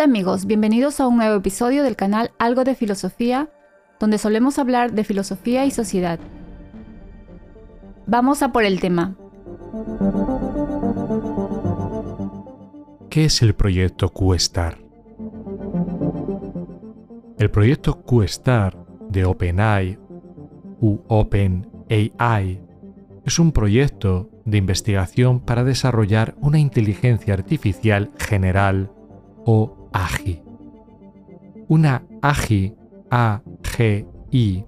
Hola amigos, bienvenidos a un nuevo episodio del canal Algo de Filosofía, donde solemos hablar de filosofía y sociedad. Vamos a por el tema. ¿Qué es el proyecto QStar? El proyecto QStar de OpenAI u OpenAI es un proyecto de investigación para desarrollar una inteligencia artificial general o AGI. Una AGI, AGI,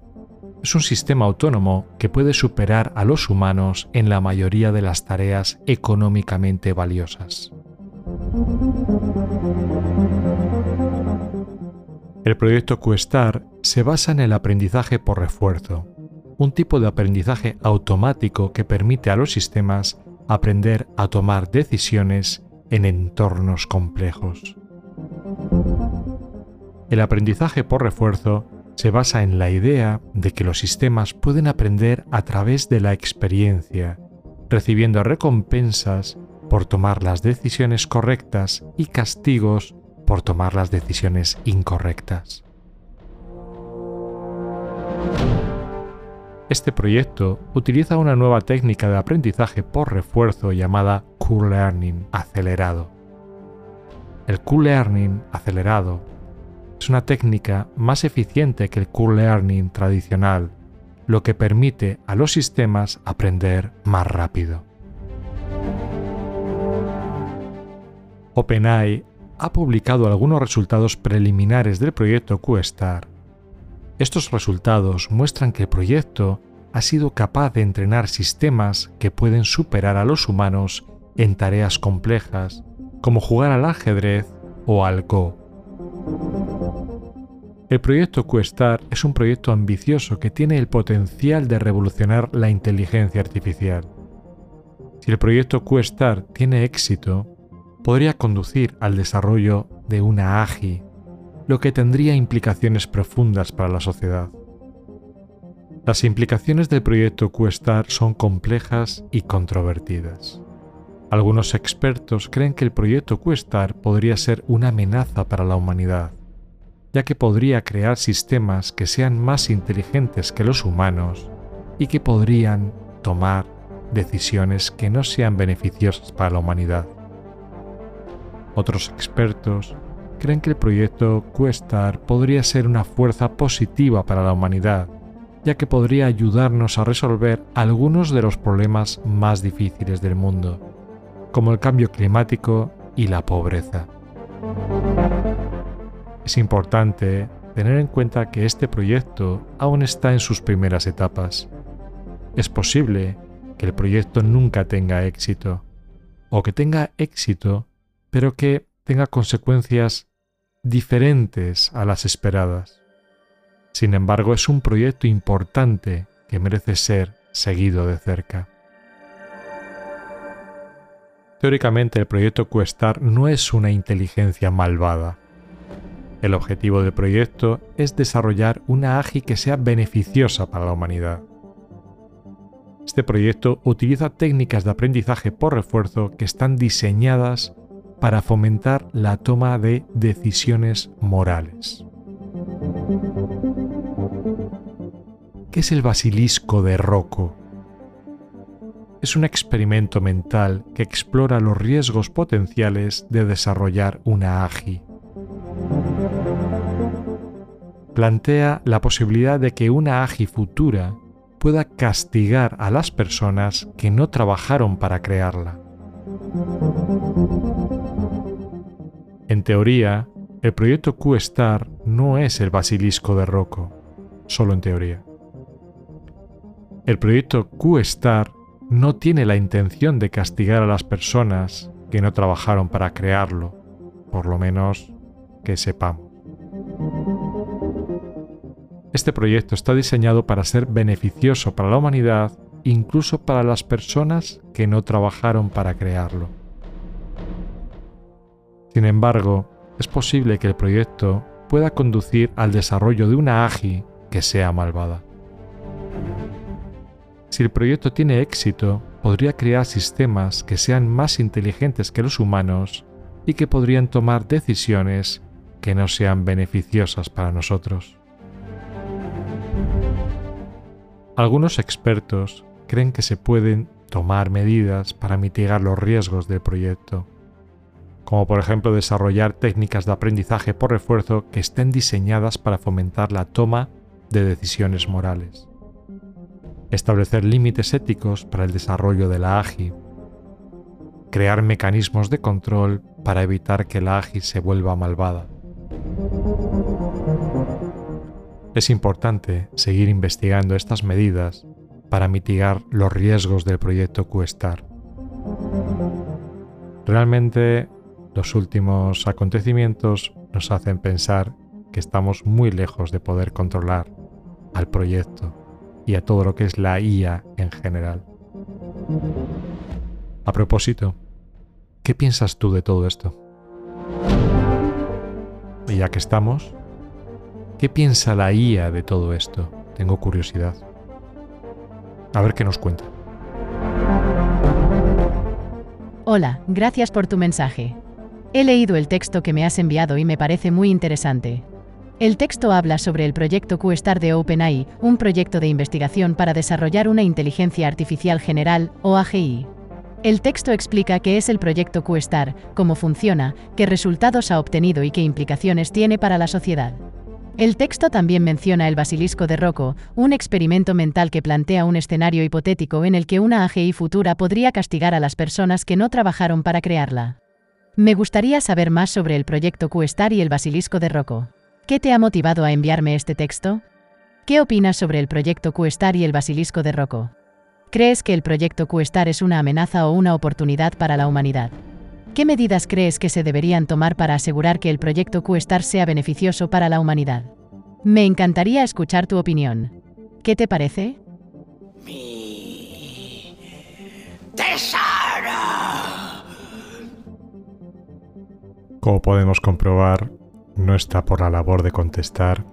es un sistema autónomo que puede superar a los humanos en la mayoría de las tareas económicamente valiosas. El proyecto QSTAR se basa en el aprendizaje por refuerzo, un tipo de aprendizaje automático que permite a los sistemas aprender a tomar decisiones en entornos complejos. El aprendizaje por refuerzo se basa en la idea de que los sistemas pueden aprender a través de la experiencia, recibiendo recompensas por tomar las decisiones correctas y castigos por tomar las decisiones incorrectas. Este proyecto utiliza una nueva técnica de aprendizaje por refuerzo llamada Q-Learning acelerado. El Q-Learning acelerado es una técnica más eficiente que el Q-Learning tradicional, lo que permite a los sistemas aprender más rápido. OpenAI ha publicado algunos resultados preliminares del proyecto QStar estos resultados muestran que el proyecto ha sido capaz de entrenar sistemas que pueden superar a los humanos en tareas complejas, como jugar al ajedrez o al Go. El proyecto QSTAR es un proyecto ambicioso que tiene el potencial de revolucionar la inteligencia artificial. Si el proyecto QSTAR tiene éxito, podría conducir al desarrollo de una AGI lo que tendría implicaciones profundas para la sociedad. Las implicaciones del proyecto QSTAR son complejas y controvertidas. Algunos expertos creen que el proyecto QSTAR podría ser una amenaza para la humanidad, ya que podría crear sistemas que sean más inteligentes que los humanos y que podrían tomar decisiones que no sean beneficiosas para la humanidad. Otros expertos creen que el proyecto Questar podría ser una fuerza positiva para la humanidad, ya que podría ayudarnos a resolver algunos de los problemas más difíciles del mundo, como el cambio climático y la pobreza. Es importante tener en cuenta que este proyecto aún está en sus primeras etapas. Es posible que el proyecto nunca tenga éxito, o que tenga éxito, pero que tenga consecuencias diferentes a las esperadas. Sin embargo, es un proyecto importante que merece ser seguido de cerca. Teóricamente, el proyecto Questar no es una inteligencia malvada. El objetivo del proyecto es desarrollar una AGI que sea beneficiosa para la humanidad. Este proyecto utiliza técnicas de aprendizaje por refuerzo que están diseñadas para fomentar la toma de decisiones morales. ¿Qué es el basilisco de Rocco? Es un experimento mental que explora los riesgos potenciales de desarrollar una AGI. Plantea la posibilidad de que una AGI futura pueda castigar a las personas que no trabajaron para crearla. En teoría, el proyecto QSTAR no es el basilisco de Rocco, solo en teoría. El proyecto QSTAR no tiene la intención de castigar a las personas que no trabajaron para crearlo, por lo menos que sepamos. Este proyecto está diseñado para ser beneficioso para la humanidad, incluso para las personas que no trabajaron para crearlo. Sin embargo, es posible que el proyecto pueda conducir al desarrollo de una AGI que sea malvada. Si el proyecto tiene éxito, podría crear sistemas que sean más inteligentes que los humanos y que podrían tomar decisiones que no sean beneficiosas para nosotros. Algunos expertos creen que se pueden tomar medidas para mitigar los riesgos del proyecto, como por ejemplo desarrollar técnicas de aprendizaje por refuerzo que estén diseñadas para fomentar la toma de decisiones morales, establecer límites éticos para el desarrollo de la AGI, crear mecanismos de control para evitar que la AGI se vuelva malvada. Es importante seguir investigando estas medidas para mitigar los riesgos del proyecto QSTAR. Realmente los últimos acontecimientos nos hacen pensar que estamos muy lejos de poder controlar al proyecto y a todo lo que es la IA en general. A propósito, ¿Qué piensas tú de todo esto? Y ya que estamos, ¿qué piensa la IA de todo esto? Tengo curiosidad. A ver qué nos cuenta. Hola, gracias por tu mensaje. He leído el texto que me has enviado y me parece muy interesante. El texto habla sobre el proyecto QSTAR de OpenAI, un proyecto de investigación para desarrollar una inteligencia artificial general, o AGI. El texto explica qué es el proyecto QSTAR, cómo funciona, qué resultados ha obtenido y qué implicaciones tiene para la sociedad. El texto también menciona el basilisco de Rocco, un experimento mental que plantea un escenario hipotético en el que una AGI futura podría castigar a las personas que no trabajaron para crearla. Me gustaría saber más sobre el proyecto QSTAR y el basilisco de Rocco. ¿Qué te ha motivado a enviarme este texto? ¿Qué opinas sobre el proyecto QSTAR y el basilisco de Rocco? ¿Crees que el proyecto QSTAR es una amenaza o una oportunidad para la humanidad? ¿Qué medidas crees que se deberían tomar para asegurar que el proyecto QSTAR sea beneficioso para la humanidad? Me encantaría escuchar tu opinión. ¿Qué te parece? Mi tesoro. Como podemos comprobar, no está por la labor de contestar.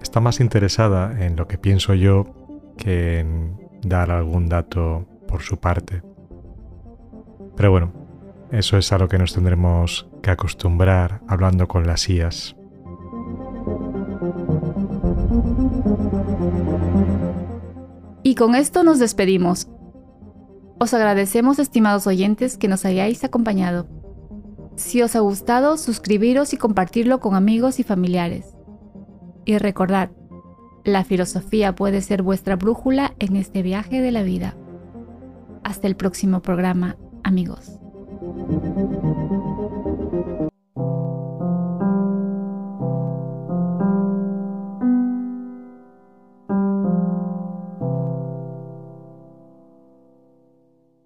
Está más interesada en lo que pienso yo que en dar algún dato por su parte. Pero bueno, eso es a lo que nos tendremos que acostumbrar hablando con las IAS. Y con esto nos despedimos. Os agradecemos, estimados oyentes, que nos hayáis acompañado. Si os ha gustado, suscribiros y compartirlo con amigos y familiares. Y recordad, la filosofía puede ser vuestra brújula en este viaje de la vida. Hasta el próximo programa, amigos. thank you